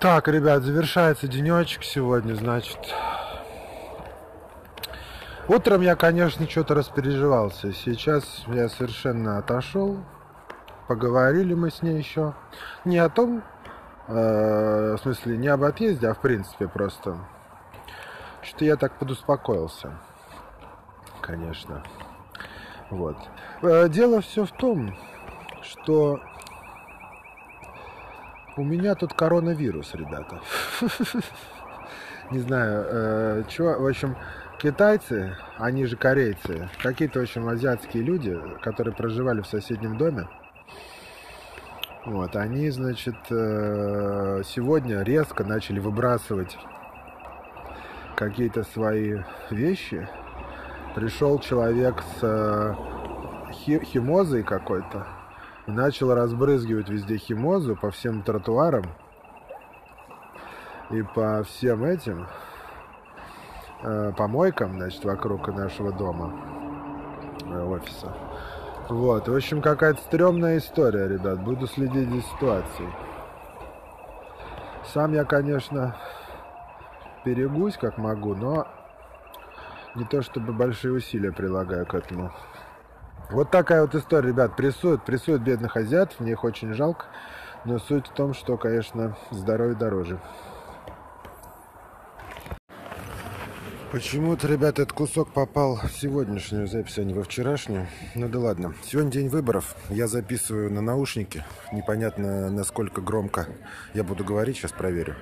Так, ребят, завершается денечек сегодня, значит. Утром я, конечно, что-то распереживался. Сейчас я совершенно отошел. Поговорили мы с ней еще. Не о том, э, в смысле, не об отъезде, а в принципе просто. Что я так подуспокоился. Конечно. Вот. Э, дело все в том, что у меня тут коронавирус, ребята. Не знаю, э, чего, в общем, китайцы, они же корейцы, какие-то, в общем, азиатские люди, которые проживали в соседнем доме, вот, они, значит, э, сегодня резко начали выбрасывать какие-то свои вещи. Пришел человек с э, химозой какой-то, и начал разбрызгивать везде химозу по всем тротуарам и по всем этим э, помойкам, значит, вокруг нашего дома, э, офиса. Вот, в общем, какая-то стрёмная история, ребят. Буду следить за ситуацией. Сам я, конечно, берегусь как могу, но не то чтобы большие усилия прилагаю к этому. Вот такая вот история, ребят, прессуют, прессуют бедных азиатов, мне их очень жалко, но суть в том, что, конечно, здоровье дороже. Почему-то, ребята, этот кусок попал в сегодняшнюю запись, а не во вчерашнюю. Ну да ладно. Сегодня день выборов. Я записываю на наушники. Непонятно, насколько громко я буду говорить. Сейчас проверю.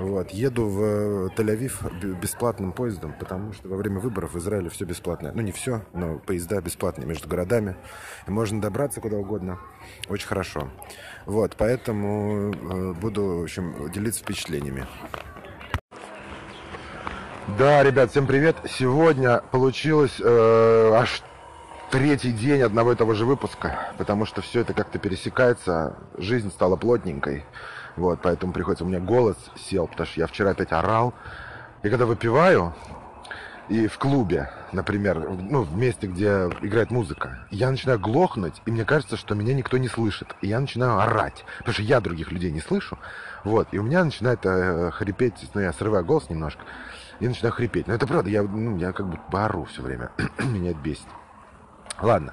Вот. Еду в э, Тель-Авив бесплатным поездом, потому что во время выборов в Израиле все бесплатное. Ну, не все, но поезда бесплатные между городами. И можно добраться куда угодно. Очень хорошо. Вот, поэтому э, буду, в общем, делиться впечатлениями. Да, ребят, всем привет. Сегодня получилось э, аж третий день одного и того же выпуска, потому что все это как-то пересекается, жизнь стала плотненькой. Вот, поэтому приходится, у меня голос сел, потому что я вчера опять орал. И когда выпиваю, и в клубе, например, ну, в месте, где играет музыка, я начинаю глохнуть, и мне кажется, что меня никто не слышит. И я начинаю орать, потому что я других людей не слышу. Вот, и у меня начинает э, хрипеть, ну, я срываю голос немножко, и начинаю хрипеть. Но это правда, я, ну, я как бы поору все время. меня это бесит. Ладно.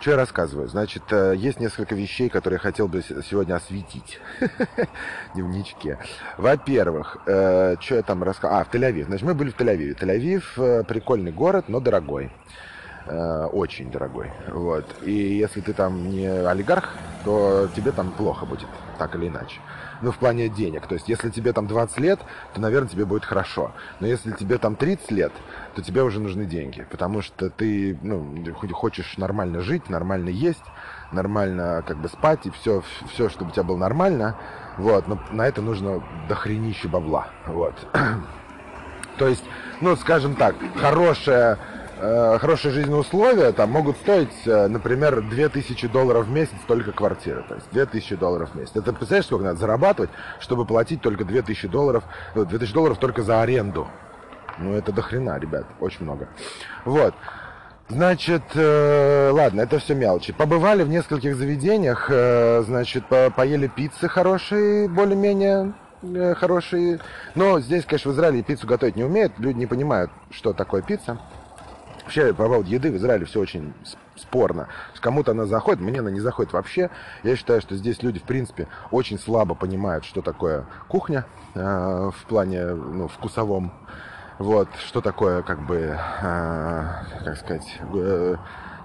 Что я рассказываю? Значит, э, есть несколько вещей, которые я хотел бы сегодня осветить в дневничке. Во-первых, э, что я там рассказывал? А, в Тель-Авив. Значит, мы были в Тель-Авиве. Тель-Авив э, прикольный город, но дорогой. Очень дорогой. Вот. И если ты там не олигарх, то тебе там плохо будет, так или иначе ну, в плане денег. То есть, если тебе там 20 лет, то, наверное, тебе будет хорошо. Но если тебе там 30 лет, то тебе уже нужны деньги. Потому что ты, ну, хочешь нормально жить, нормально есть, нормально как бы спать, и все, все, чтобы у тебя было нормально. Вот, но на это нужно дохренище бабла. Вот. То есть, ну, скажем так, хорошая Э, хорошие жизненные условия там могут стоить, э, например, 2000 долларов в месяц только квартира. То есть 2000 долларов в месяц. Это представляешь, сколько надо зарабатывать, чтобы платить только 2000 долларов, 2000 э, долларов только за аренду. Ну, это до хрена, ребят, очень много. Вот. Значит, э, ладно, это все мелочи. Побывали в нескольких заведениях, э, значит, по поели пиццы хорошие, более-менее э, хорошие. Но здесь, конечно, в Израиле пиццу готовить не умеют, люди не понимают, что такое пицца. Вообще, по поводу еды в Израиле все очень спорно. Кому-то она заходит, мне она не заходит вообще. Я считаю, что здесь люди, в принципе, очень слабо понимают, что такое кухня э, в плане ну, вкусовом. Вот, что такое, как бы, э, как сказать, э,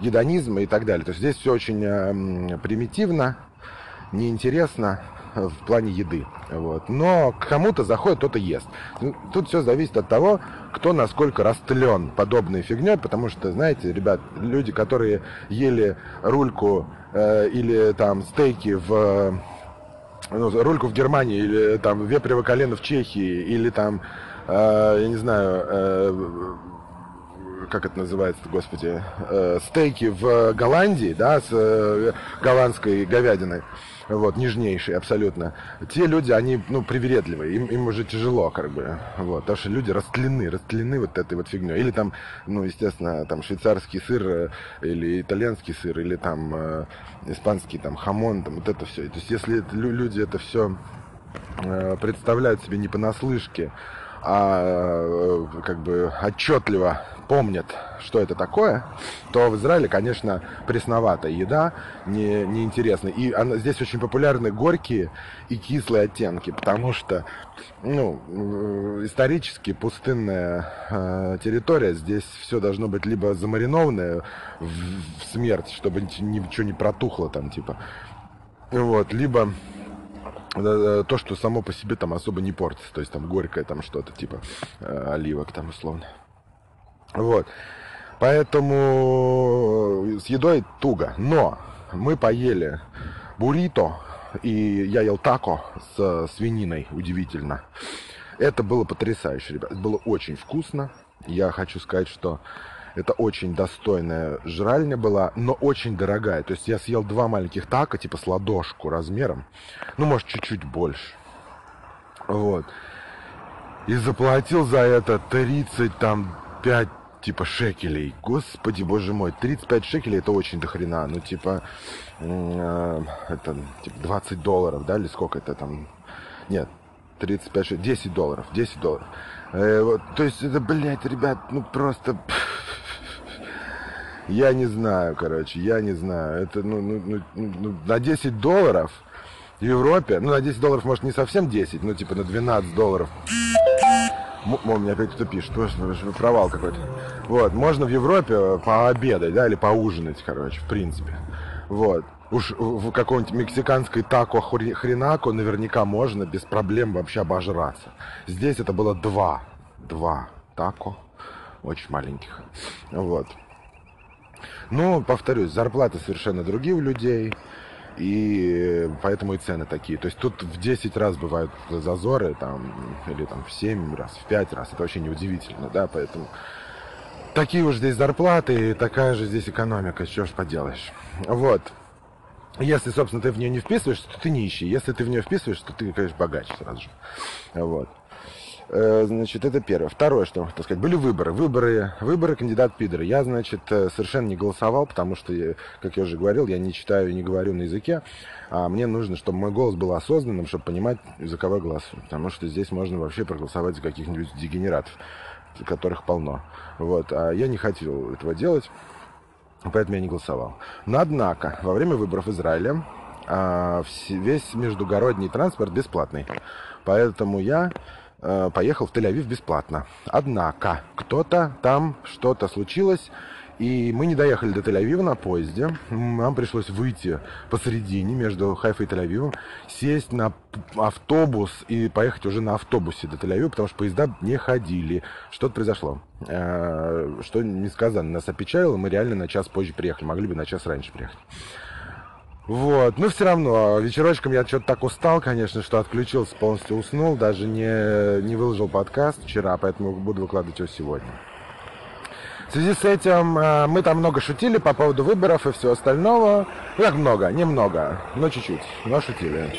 едонизм и так далее. То есть здесь все очень э, примитивно, неинтересно в плане еды. Вот. Но кому-то заходит, кто-то ест. Ну, тут все зависит от того, кто насколько растлен подобной фигней, потому что, знаете, ребят, люди, которые ели рульку э, или там стейки в ну, рульку в Германии или там вепрево колено в Чехии или там, э, я не знаю, э, как это называется, господи, э, стейки в Голландии, да, с э, голландской говядиной вот, нежнейшие абсолютно, те люди, они, ну, привередливые, им, им уже тяжело, как бы, вот, потому что люди растлены, растлены вот этой вот фигней. Или там, ну, естественно, там швейцарский сыр, э, или итальянский сыр, или там э, испанский там хамон, там вот это все. То есть, если это, люди это все э, представляют себе не понаслышке, а э, как бы отчетливо помнят, что это такое, то в Израиле, конечно, пресноватая еда, не, неинтересная. И она, здесь очень популярны горькие и кислые оттенки, потому что ну, э, исторически пустынная э, территория, здесь все должно быть либо замаринованное в, в смерть, чтобы ничего не протухло там, типа, вот, либо э, то, что само по себе там особо не портится, то есть там горькое там что-то типа э, оливок там условно. Вот. Поэтому э, с едой туго. Но мы поели буррито, и я ел тако с свининой, удивительно. Это было потрясающе, ребят. Было очень вкусно. Я хочу сказать, что это очень достойная жральня была, но очень дорогая. То есть я съел два маленьких тако, типа с ладошку размером. Ну, может, чуть-чуть больше. Вот. И заплатил за это 30 там 5 типа шекелей. Господи, боже мой, 35 шекелей это очень дохрена. Ну, типа, э, это типа 20 долларов, да, или сколько это там? Нет, 35 шекелей, 10 долларов, 10 долларов. Э, вот, то есть это, блядь, ребят, ну просто... Я не знаю, короче, я не знаю. Это, ну, ну, ну, ну, на 10 долларов в Европе, ну, на 10 долларов, может, не совсем 10, но типа на 12 долларов о, мне опять кто пишет, точно, провал какой-то. Вот, можно в Европе пообедать, да, или поужинать, короче, в принципе. Вот. Уж в каком-нибудь мексиканской тако хренако наверняка можно без проблем вообще обожраться. Здесь это было два. Два тако. Очень маленьких. Вот. Ну, повторюсь, зарплаты совершенно другие у людей и поэтому и цены такие. То есть тут в 10 раз бывают зазоры, там, или там в 7 раз, в 5 раз. Это вообще неудивительно, да, поэтому такие уж здесь зарплаты, и такая же здесь экономика, что ж поделаешь. Вот. Если, собственно, ты в нее не вписываешься, то ты нищий. Если ты в нее вписываешься, то ты, конечно, богаче сразу же. Вот. Э, значит, это первое. Второе, что так сказать, были выборы. Выборы, выборы кандидат пидора. Я, значит, э, совершенно не голосовал, потому что, как я уже говорил, я не читаю и не говорю на языке. А мне нужно, чтобы мой голос был осознанным, чтобы понимать, за кого голосую. Потому что здесь можно вообще проголосовать за каких-нибудь дегенератов, которых полно. Вот. А я не хотел этого делать, поэтому я не голосовал. Но, однако, во время выборов в Израиле а, весь междугородний транспорт бесплатный. Поэтому я Э, поехал в Тель-Авив бесплатно. Однако, кто-то там, что-то случилось, и мы не доехали до Тель-Авива на поезде. Нам пришлось выйти посередине между Хайфой и Тель-Авивом, сесть на автобус и поехать уже на автобусе до Тель-Авива, потому что поезда не ходили. Что-то произошло. Э, что не сказано, нас опечалило, мы реально на час позже приехали. Могли бы на час раньше приехать. Вот, но все равно, вечерочком я что-то так устал, конечно, что отключился, полностью уснул, даже не, не выложил подкаст вчера, поэтому буду выкладывать его сегодня. В связи с этим э, мы там много шутили по поводу выборов и всего остального. Ну, как много, немного, но чуть-чуть, но шутили.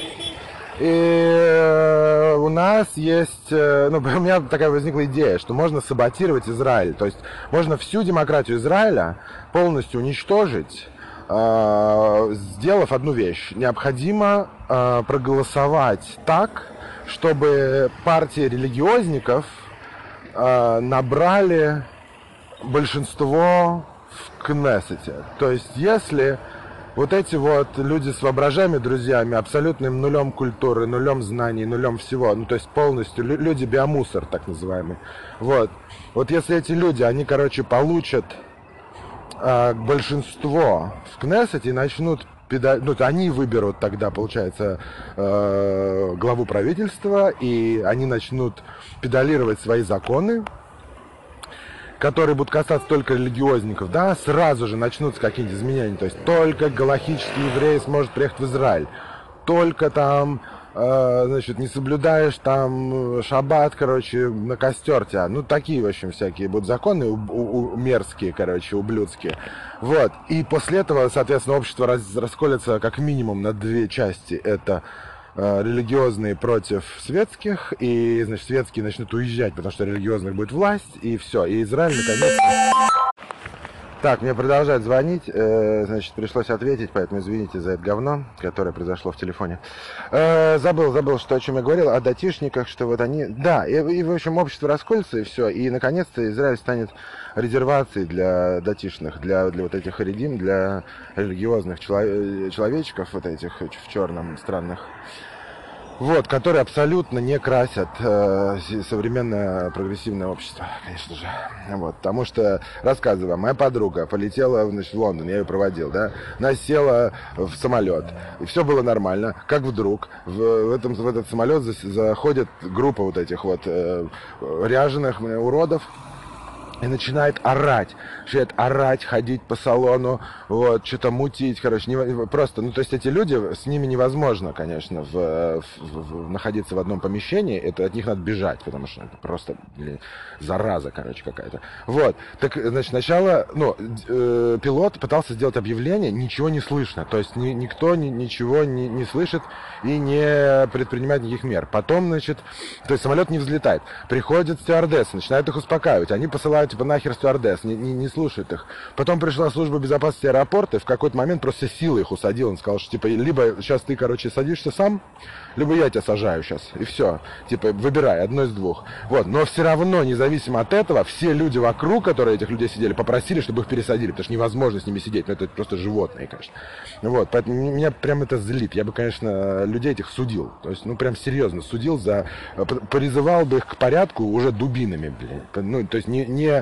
И э, у нас есть, э, ну, у меня такая возникла идея, что можно саботировать Израиль. То есть можно всю демократию Израиля полностью уничтожить сделав одну вещь. Необходимо э, проголосовать так, чтобы партии религиозников э, набрали большинство в Кнессете. То есть, если вот эти вот люди с воображаемыми друзьями, абсолютным нулем культуры, нулем знаний, нулем всего, ну то есть полностью люди биомусор, так называемый. Вот. Вот если эти люди, они, короче, получат большинство в Кнессете начнут ну, они выберут тогда, получается, э, главу правительства, и они начнут педалировать свои законы, которые будут касаться только религиозников, да, сразу же начнутся какие-нибудь изменения. То есть только галахический еврей сможет приехать в Израиль. Только там значит, не соблюдаешь там э, шаббат, короче, на костер тебя. Ну, такие, в общем, всякие будут законы у, у, мерзкие, короче, ублюдские. Вот. И после этого, соответственно, общество раз, расколется как минимум на две части. Это э, религиозные против светских, и, значит, светские начнут уезжать, потому что религиозных будет власть, и все. И Израиль, наконец-то Так, мне продолжают звонить, э, значит, пришлось ответить, поэтому извините за это говно, которое произошло в телефоне. Э, забыл, забыл, что о чем я говорил, о датишниках, что вот они... Да, и, и в общем, общество расколется, и все, и, наконец-то, Израиль станет резервацией для датишных, для, для вот этих харидим, для религиозных чело- человечков вот этих в черном странных вот, которые абсолютно не красят э, современное прогрессивное общество, конечно же. Вот, потому что, рассказываю, моя подруга полетела значит, в Лондон, я ее проводил, да, она села в самолет, и все было нормально, как вдруг в, в, этом, в этот самолет заходит группа вот этих вот э, ряженых уродов, и начинает орать, начинает орать, ходить по салону, вот, что-то мутить, короче, не, просто, ну, то есть эти люди, с ними невозможно, конечно, в, в, в, находиться в одном помещении, это от них надо бежать, потому что это просто, блин, зараза, короче, какая-то. Вот, так, значит, сначала, ну, э, пилот пытался сделать объявление, ничего не слышно, то есть ни, никто ни, ничего не, не слышит и не предпринимает никаких мер. Потом, значит, то есть самолет не взлетает, приходят стюардессы, начинают их успокаивать, они посылают типа нахер стюардесс, не, не, не слушает их. Потом пришла служба безопасности аэропорта, и в какой-то момент просто силой их усадил. Он сказал, что типа, либо сейчас ты, короче, садишься сам, либо я тебя сажаю сейчас. И все. Типа, выбирай, одно из двух. Вот. Но все равно, независимо от этого, все люди вокруг, которые этих людей сидели, попросили, чтобы их пересадили, потому что невозможно с ними сидеть. Ну, это просто животные, конечно. Вот. Поэтому меня прям это злит. Я бы, конечно, людей этих судил. То есть, ну, прям серьезно судил за... Призывал бы их к порядку уже дубинами, блин. Ну, то есть, не, не,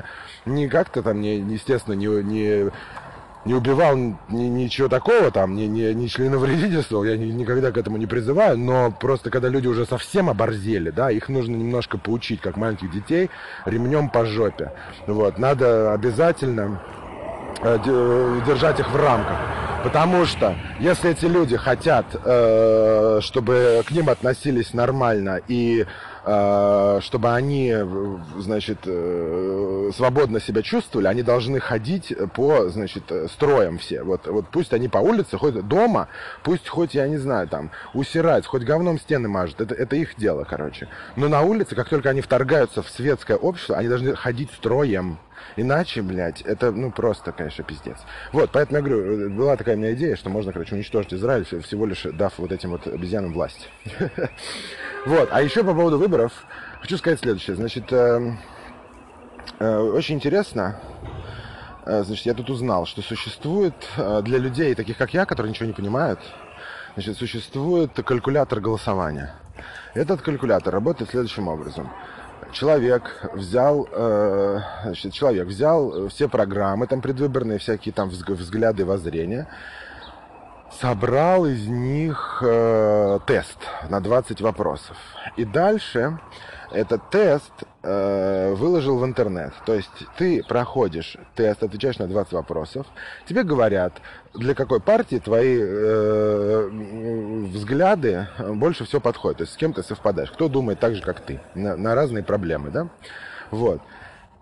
не как-то там, не, естественно, не, не не убивал ни, ничего такого, там, не, не, не членовредительствовал, я ни, никогда к этому не призываю, но просто когда люди уже совсем оборзели, да, их нужно немножко поучить, как маленьких детей, ремнем по жопе. Вот, надо обязательно э, держать их в рамках. Потому что если эти люди хотят, э, чтобы к ним относились нормально и чтобы они, значит, э, свободно себя чувствовали, они должны ходить по, значит, строям все. Вот, вот пусть они по улице ходят дома, пусть хоть, я не знаю, там, усирают, хоть говном стены мажут, это, это их дело, короче. Но на улице, как только они вторгаются в светское общество, они должны ходить строем. Иначе, блядь, это, ну, просто, конечно, пиздец. Вот, поэтому я говорю, была такая у меня идея, что можно, короче, уничтожить Израиль, всего лишь дав вот этим вот обезьянам власть. Вот, а еще по поводу выборов хочу сказать следующее. Значит, э, э, очень интересно, э, значит, я тут узнал, что существует для людей, таких как я, которые ничего не понимают, значит, существует калькулятор голосования. Этот калькулятор работает следующим образом человек взял, э, значит, человек взял все программы, там предвыборные всякие там взгляды, воззрения, собрал из них э, тест на 20 вопросов. И дальше этот тест э, выложил в интернет. То есть ты проходишь тест, отвечаешь на 20 вопросов. Тебе говорят, для какой партии твои э, взгляды больше всего подходят. То есть с кем ты совпадаешь. Кто думает так же, как ты. На, на разные проблемы, да? Вот.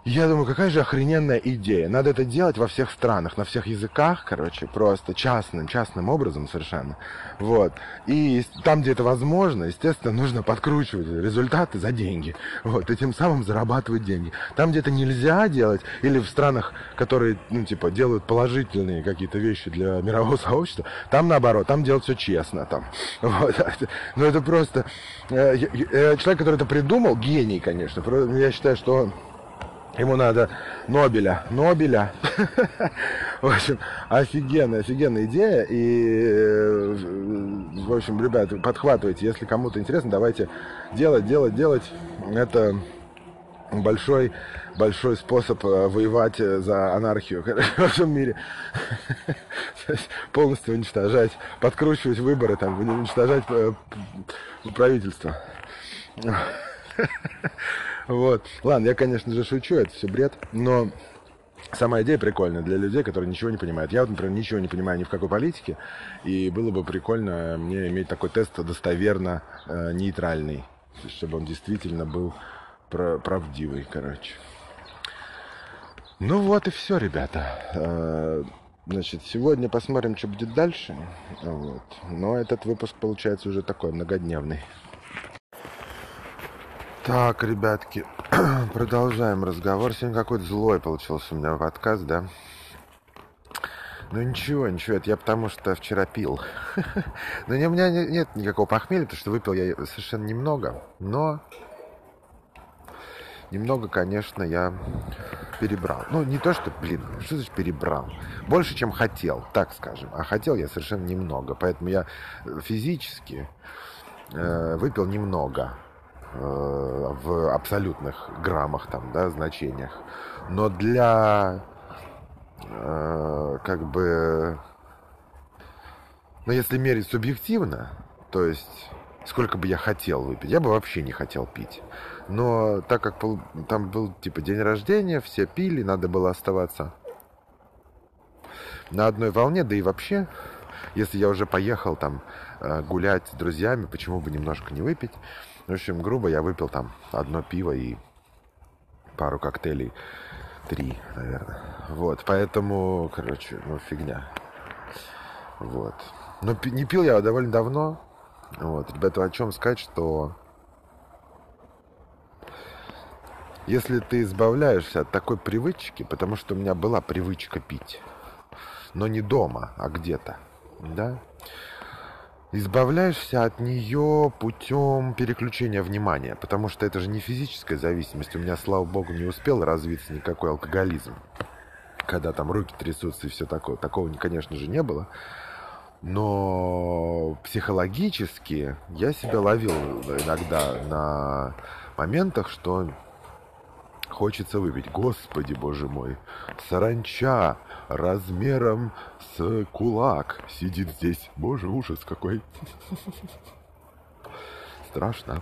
Я думаю, какая же охрененная идея. Надо это делать во всех странах, на всех языках, короче, просто частным, частным образом совершенно. Вот. И там, где это возможно, естественно, нужно подкручивать результаты за деньги. Вот. И тем самым зарабатывать деньги. Там, где это нельзя делать, или в странах, которые, ну, типа, делают положительные какие-то вещи для мирового сообщества, там наоборот, там делать все честно. Там. Вот. Но это просто... Э, э, человек, который это придумал, гений, конечно. Я считаю, что Ему надо Нобеля. Нобеля. В общем, офигенная, офигенная идея. И, э, в общем, ребят, подхватывайте. Если кому-то интересно, давайте делать, делать, делать. Это большой, большой способ э, воевать э, за анархию во всем мире. Полностью уничтожать, подкручивать выборы, там, уничтожать правительство. Вот. Ладно, я, конечно же, шучу, это все бред, но сама идея прикольная для людей, которые ничего не понимают. Я например, ничего не понимаю ни в какой политике, и было бы прикольно мне иметь такой тест достоверно э, нейтральный, чтобы он действительно был правдивый, короче. Ну вот и все, ребята. Э, значит, сегодня посмотрим, что будет дальше. Вот. Но этот выпуск получается уже такой многодневный. Так, ребятки, продолжаем разговор. Сегодня какой-то злой получился у меня подкаст, да? Ну ничего, ничего, это я потому что вчера пил. Но у меня нет никакого похмелья, потому что выпил я совершенно немного. Но немного, конечно, я перебрал. Ну, не то, что, блин, что значит перебрал? Больше, чем хотел, так скажем. А хотел я совершенно немного. Поэтому я физически э, выпил немного в абсолютных граммах, там, да, значениях. Но для э, как бы, ну, если мерить субъективно, то есть сколько бы я хотел выпить, я бы вообще не хотел пить. Но так как там был типа день рождения, все пили, надо было оставаться на одной волне, да и вообще, если я уже поехал там э, гулять с друзьями, почему бы немножко не выпить. В общем, грубо я выпил там одно пиво и пару коктейлей три, наверное. Вот, поэтому, короче, ну, фигня. Вот. Но не пил я довольно давно. Вот, ребята, о чем сказать, что если ты избавляешься от такой привычки, потому что у меня была привычка пить, но не дома, а где-то, да, избавляешься от нее путем переключения внимания, потому что это же не физическая зависимость. У меня, слава богу, не успел развиться никакой алкоголизм, когда там руки трясутся и все такое. Такого, конечно же, не было. Но психологически я себя ловил иногда на моментах, что хочется выпить. Господи, боже мой, саранча размером с кулак сидит здесь. Боже, ужас какой. Страшно.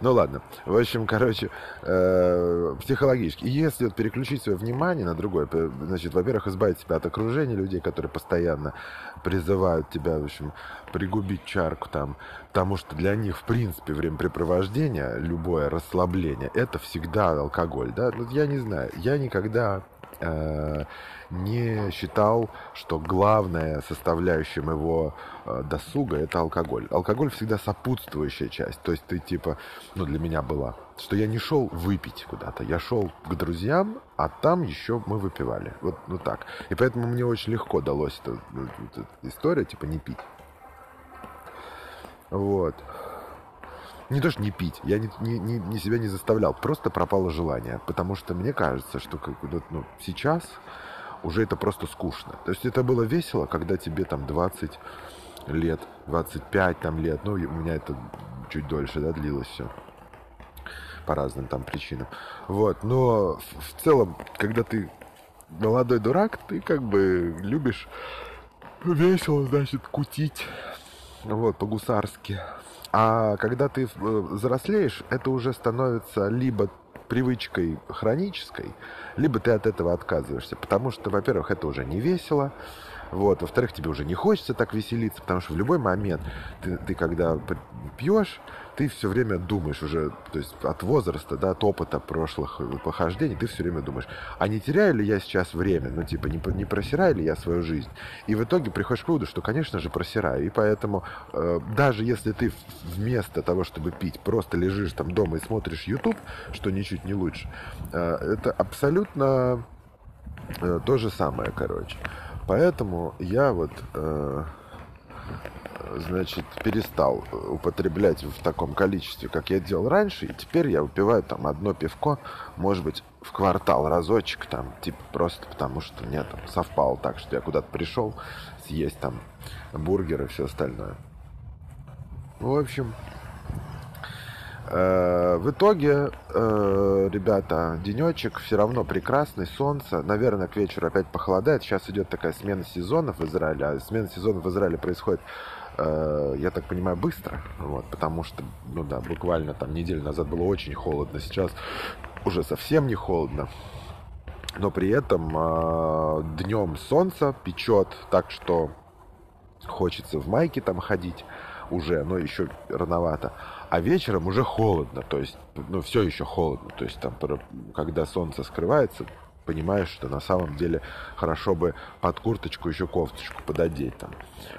Ну ладно. В общем, короче, э, психологически. Если вот переключить свое внимание на другое, значит, во-первых, избавить себя от окружения людей, которые постоянно призывают тебя, в общем, пригубить чарку там, потому что для них, в принципе, времяпрепровождение, любое расслабление, это всегда алкоголь, да? Ну, я не знаю, я никогда не считал, что главная составляющая моего э, досуга это алкоголь. Алкоголь всегда сопутствующая часть. То есть ты типа, ну для меня была, что я не шел выпить куда-то, я шел к друзьям, а там еще мы выпивали. Вот ну так. И поэтому мне очень легко далось эта, эта история, типа не пить. Вот. Не то, что не пить, я не, не, не, не себя не заставлял, просто пропало желание. Потому что мне кажется, что как, ну, сейчас уже это просто скучно. То есть это было весело, когда тебе там 20 лет, 25 там лет, ну, у меня это чуть дольше, да, длилось все по разным там причинам. Вот, но в, в целом, когда ты молодой дурак, ты как бы любишь весело, значит, кутить, вот, по-гусарски. А когда ты э, взрослеешь, это уже становится либо привычкой хронической, либо ты от этого отказываешься. Потому что, во-первых, это уже не весело, вот. Во-вторых, тебе уже не хочется так веселиться, потому что в любой момент ты, ты когда пьешь, ты все время думаешь уже, то есть от возраста, да, от опыта прошлых похождений, ты все время думаешь, а не теряю ли я сейчас время, ну, типа, не, не просираю ли я свою жизнь? И в итоге приходишь к выводу, что, конечно же, просираю. И поэтому э, даже если ты вместо того, чтобы пить, просто лежишь там дома и смотришь YouTube, что ничуть не лучше, э, это абсолютно э, то же самое, короче. Поэтому я вот... Э, значит, перестал употреблять в таком количестве, как я делал раньше, и теперь я выпиваю там одно пивко, может быть, в квартал разочек, там, типа, просто потому что мне там совпало так, что я куда-то пришел съесть там бургеры и все остальное. В общем, в итоге, э, ребята, денечек все равно прекрасный, солнце. Наверное, к вечеру опять похолодает. Сейчас идет такая смена сезонов в Израиле. А смена сезонов в Израиле происходит Э, я так понимаю, быстро, вот, потому что, ну да, буквально там неделю назад было очень холодно, сейчас уже совсем не холодно, но при этом э, днем солнце печет так, что хочется в майке там ходить уже, но еще рановато, а вечером уже холодно, то есть, ну, все еще холодно, то есть там, когда солнце скрывается, понимаешь, что на самом деле хорошо бы под курточку еще кофточку пододеть там.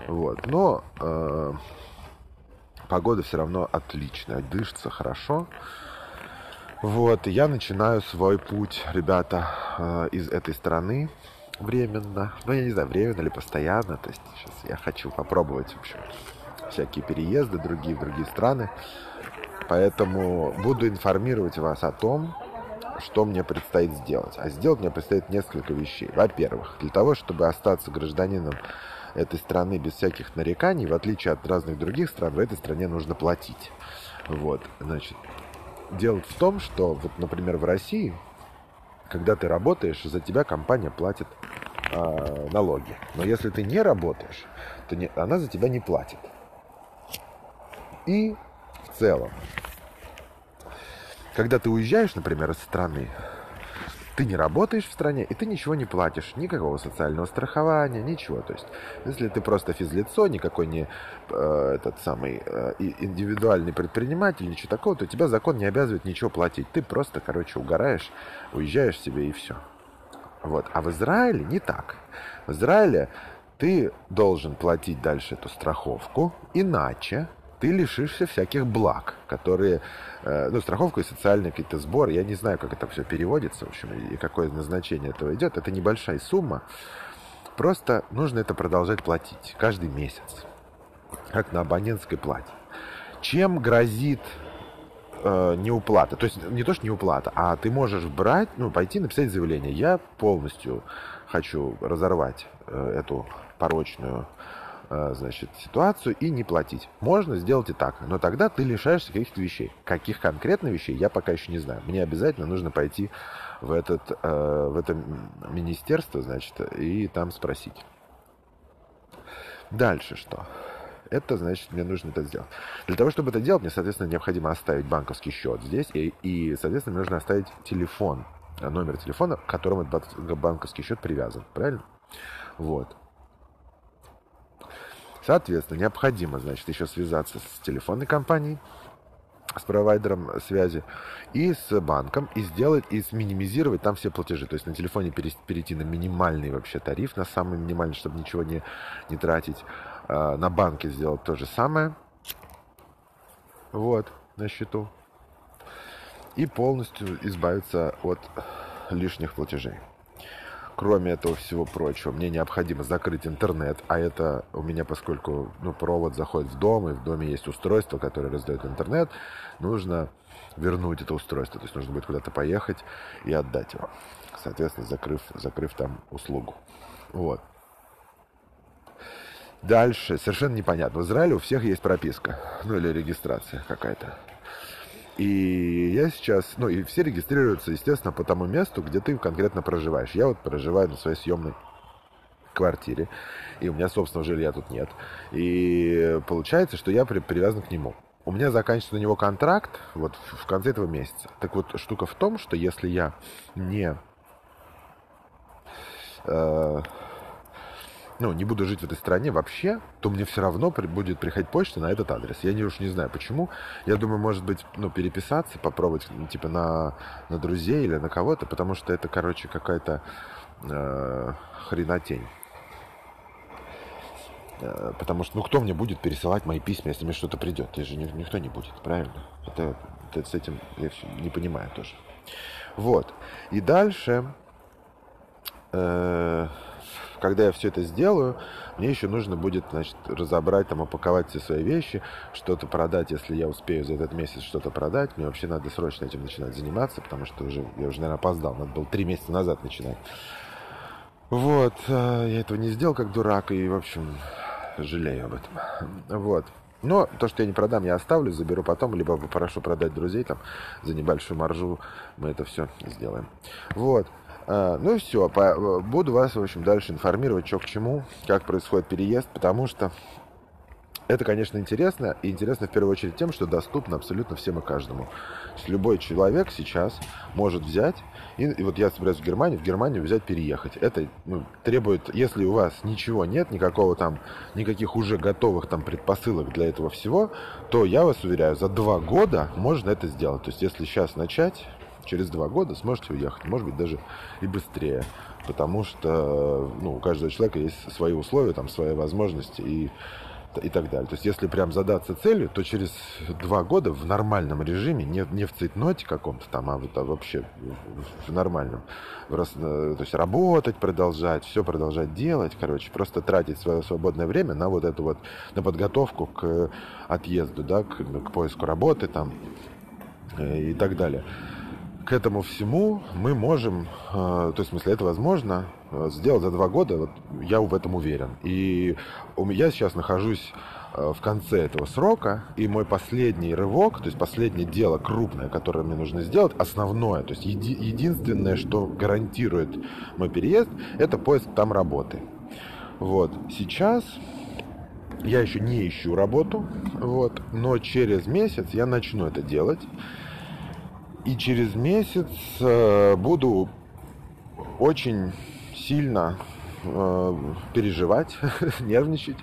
Вот. Но э, погода все равно отличная, дышится хорошо. Вот, и я начинаю свой путь, ребята, э, из этой страны. временно. Ну, я не знаю, временно или постоянно. То есть сейчас я хочу попробовать, в общем, всякие переезды другие в другие страны. Поэтому буду информировать вас о том, что мне предстоит сделать. А сделать мне предстоит несколько вещей. Во-первых, для того, чтобы остаться гражданином этой страны без всяких нареканий, в отличие от разных других стран, в этой стране нужно платить. Вот, значит, дело в том, что, вот, например, в России, когда ты работаешь, за тебя компания платит э, налоги. Но если ты не работаешь, то не, она за тебя не платит. И в целом, когда ты уезжаешь, например, из страны, ты не работаешь в стране, и ты ничего не платишь, никакого социального страхования, ничего. То есть, если ты просто физлицо, никакой не э, этот самый э, индивидуальный предприниматель, ничего такого, то тебя закон не обязывает ничего платить. Ты просто, короче, угораешь, уезжаешь себе и все. Вот. А в Израиле не так. В Израиле ты должен платить дальше эту страховку, иначе ты лишишься всяких благ, которые, э, ну, страховка и социальный какие-то сборы, я не знаю, как это все переводится, в общем, и какое назначение этого идет, это небольшая сумма, просто нужно это продолжать платить каждый месяц, как на абонентской плате. Чем грозит э, неуплата. То есть не то, что неуплата, а ты можешь брать, ну, пойти написать заявление. Я полностью хочу разорвать э, эту порочную значит, ситуацию и не платить. Можно сделать и так, но тогда ты лишаешься каких-то вещей. Каких конкретно вещей, я пока еще не знаю. Мне обязательно нужно пойти в, этот, э, в это министерство, значит, и там спросить. Дальше что? Это значит, мне нужно это сделать. Для того, чтобы это делать, мне, соответственно, необходимо оставить банковский счет здесь, и, и соответственно, мне нужно оставить телефон, номер телефона, к которому этот банковский счет привязан. Правильно? Вот. Соответственно, необходимо, значит, еще связаться с телефонной компанией, с провайдером связи и с банком и сделать и минимизировать там все платежи. То есть на телефоне перейти на минимальный вообще тариф, на самый минимальный, чтобы ничего не, не тратить. А, на банке сделать то же самое. Вот, на счету. И полностью избавиться от лишних платежей. Кроме этого всего прочего, мне необходимо закрыть интернет, а это у меня, поскольку ну, провод заходит в дом, и в доме есть устройство, которое раздает интернет, нужно вернуть это устройство. То есть нужно будет куда-то поехать и отдать его. Соответственно, закрыв, закрыв там услугу. Вот. Дальше, совершенно непонятно. В Израиле у всех есть прописка, ну или регистрация какая-то. И я сейчас, ну и все регистрируются, естественно, по тому месту, где ты конкретно проживаешь. Я вот проживаю на своей съемной квартире, и у меня собственного жилья тут нет. И получается, что я при, привязан к нему. У меня заканчивается на него контракт вот в конце этого месяца. Так вот, штука в том, что если я не э, ну, не буду жить в этой стране вообще, то мне все равно будет приходить почта на этот адрес. Я не уж не знаю почему. Я думаю, может быть, ну, переписаться, попробовать, типа, на, на друзей или на кого-то, потому что это, короче, какая-то э, хренотень. Э, потому что, ну, кто мне будет пересылать мои письма, если мне что-то придет? И же никто не будет, правильно? Это, это с этим я не понимаю тоже. Вот. И дальше... Э, когда я все это сделаю, мне еще нужно будет, значит, разобрать, там, упаковать все свои вещи, что-то продать, если я успею за этот месяц что-то продать. Мне вообще надо срочно этим начинать заниматься, потому что уже, я уже, наверное, опоздал. Надо было три месяца назад начинать. Вот, э, я этого не сделал как дурак, и, в общем, жалею об этом. Вот. Но то, что я не продам, я оставлю, заберу потом, либо попрошу продать друзей там за небольшую маржу. Мы это все сделаем. Вот. А, ну и все, буду вас, в общем, дальше информировать, что к чему, как происходит переезд, потому что это, конечно, интересно, и интересно в первую очередь тем, что доступно абсолютно всем и каждому. Любой человек сейчас может взять, и, и вот я собираюсь в Германию, в Германию взять, переехать. Это ну, требует, если у вас ничего нет, никакого там, никаких уже готовых там предпосылок для этого всего, то я вас уверяю, за два года можно это сделать. То есть если сейчас начать, через два года сможете уехать, может быть, даже и быстрее. Потому что ну, у каждого человека есть свои условия, там, свои возможности, и и так далее. То есть, если прям задаться целью, то через два года в нормальном режиме, не, не в цейтноте каком-то там, а вот а вообще в нормальном, раз, э, то есть работать, продолжать, все продолжать делать, короче, просто тратить свое свободное время на вот эту вот, на подготовку к отъезду, да, к, к поиску работы там э, и так далее к этому всему мы можем, э, то есть, в смысле, это возможно э, сделать за два года, вот я в этом уверен. И я сейчас нахожусь э, в конце этого срока, и мой последний рывок, то есть последнее дело крупное, которое мне нужно сделать, основное, то есть еди, единственное, что гарантирует мой переезд, это поиск там работы. Вот, сейчас я еще не ищу работу, вот, но через месяц я начну это делать. И через месяц э, буду очень сильно э, переживать, нервничать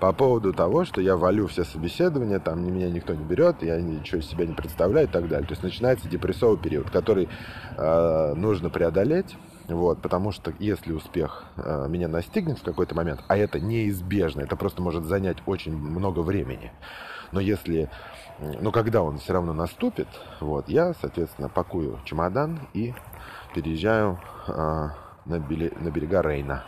по поводу того, что я валю все собеседования, там меня никто не берет, я ничего из себя не представляю и так далее. То есть начинается депрессовый период, который э, нужно преодолеть. Вот, потому что если успех э, меня настигнет в какой-то момент, а это неизбежно, это просто может занять очень много времени. Но если но когда он все равно наступит, вот, я, соответственно, пакую чемодан и переезжаю э, на, беле, на берега Рейна.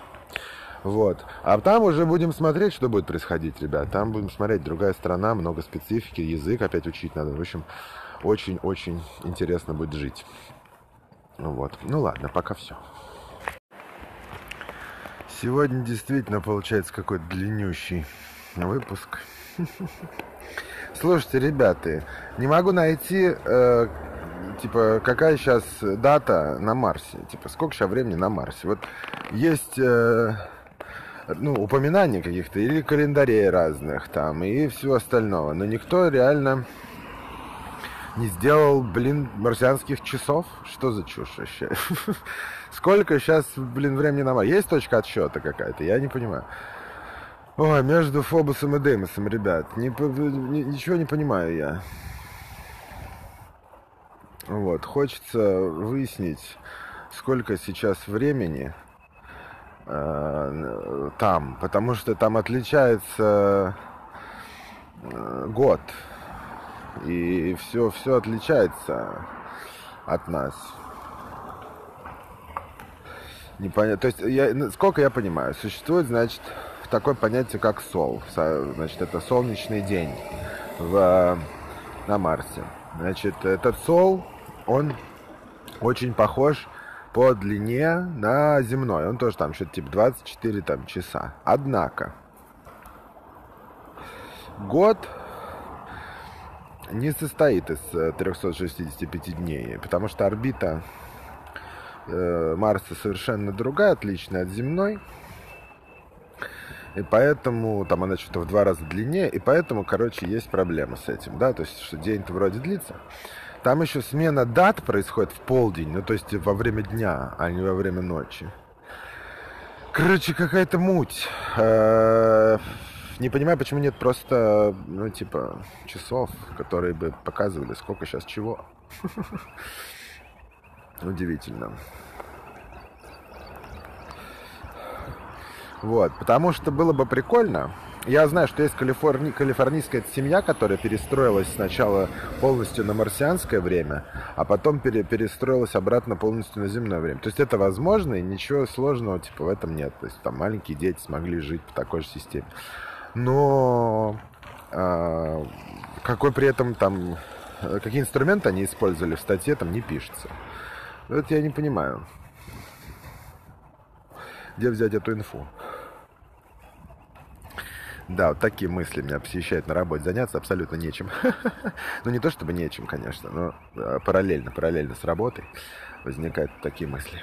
Вот. А там уже будем смотреть, что будет происходить, ребят. Там будем смотреть, другая страна, много специфики, язык опять учить надо. В общем, очень-очень интересно будет жить. Вот. Ну ладно, пока все. Сегодня действительно получается какой-то длиннющий выпуск. Слушайте, ребята, не могу найти, э, типа, какая сейчас дата на Марсе. Типа, сколько сейчас времени на Марсе. Вот есть... Э, ну, упоминания каких-то или календарей разных там и всего остального. Но никто реально не сделал, блин, марсианских часов. Что за чушь вообще? Сколько сейчас, блин, времени на Марсе? Есть точка отсчета какая-то? Я не понимаю. Ой, между Фобусом и Деймосом, ребят. Не, не, ничего не понимаю я. Вот, хочется выяснить, сколько сейчас времени э, там, потому что там отличается э, год. И все, все отличается от нас. Непонятно. То есть, я, сколько я понимаю, существует, значит, такое понятие, как сол. Значит, это солнечный день в, на Марсе. Значит, этот сол, он очень похож по длине на земной. Он тоже там что-то типа 24 там, часа. Однако, год не состоит из 365 дней, потому что орбита э, Марса совершенно другая, отличная от земной. И поэтому там она что-то в два раза длиннее, и поэтому, короче, есть проблема с этим, да, то есть, что день-то вроде длится. Там еще смена дат происходит в полдень, ну, то есть во время дня, а не во время ночи. Короче, какая-то муть. Э, не понимаю, почему нет просто, ну, типа, часов, которые бы показывали, сколько сейчас чего. Удивительно. Вот, потому что было бы прикольно. Я знаю, что есть калифорни... калифорнийская семья, которая перестроилась сначала полностью на марсианское время, а потом пере... перестроилась обратно полностью на земное время. То есть это возможно, и ничего сложного типа в этом нет. То есть там маленькие дети смогли жить по такой же системе. Но э, какой при этом там какие инструменты они использовали в статье там не пишется. Это я не понимаю. Где взять эту инфу? Да, вот такие мысли меня посещают на работе. Заняться абсолютно нечем. ну, не то чтобы нечем, конечно, но а, параллельно, параллельно с работой возникают такие мысли.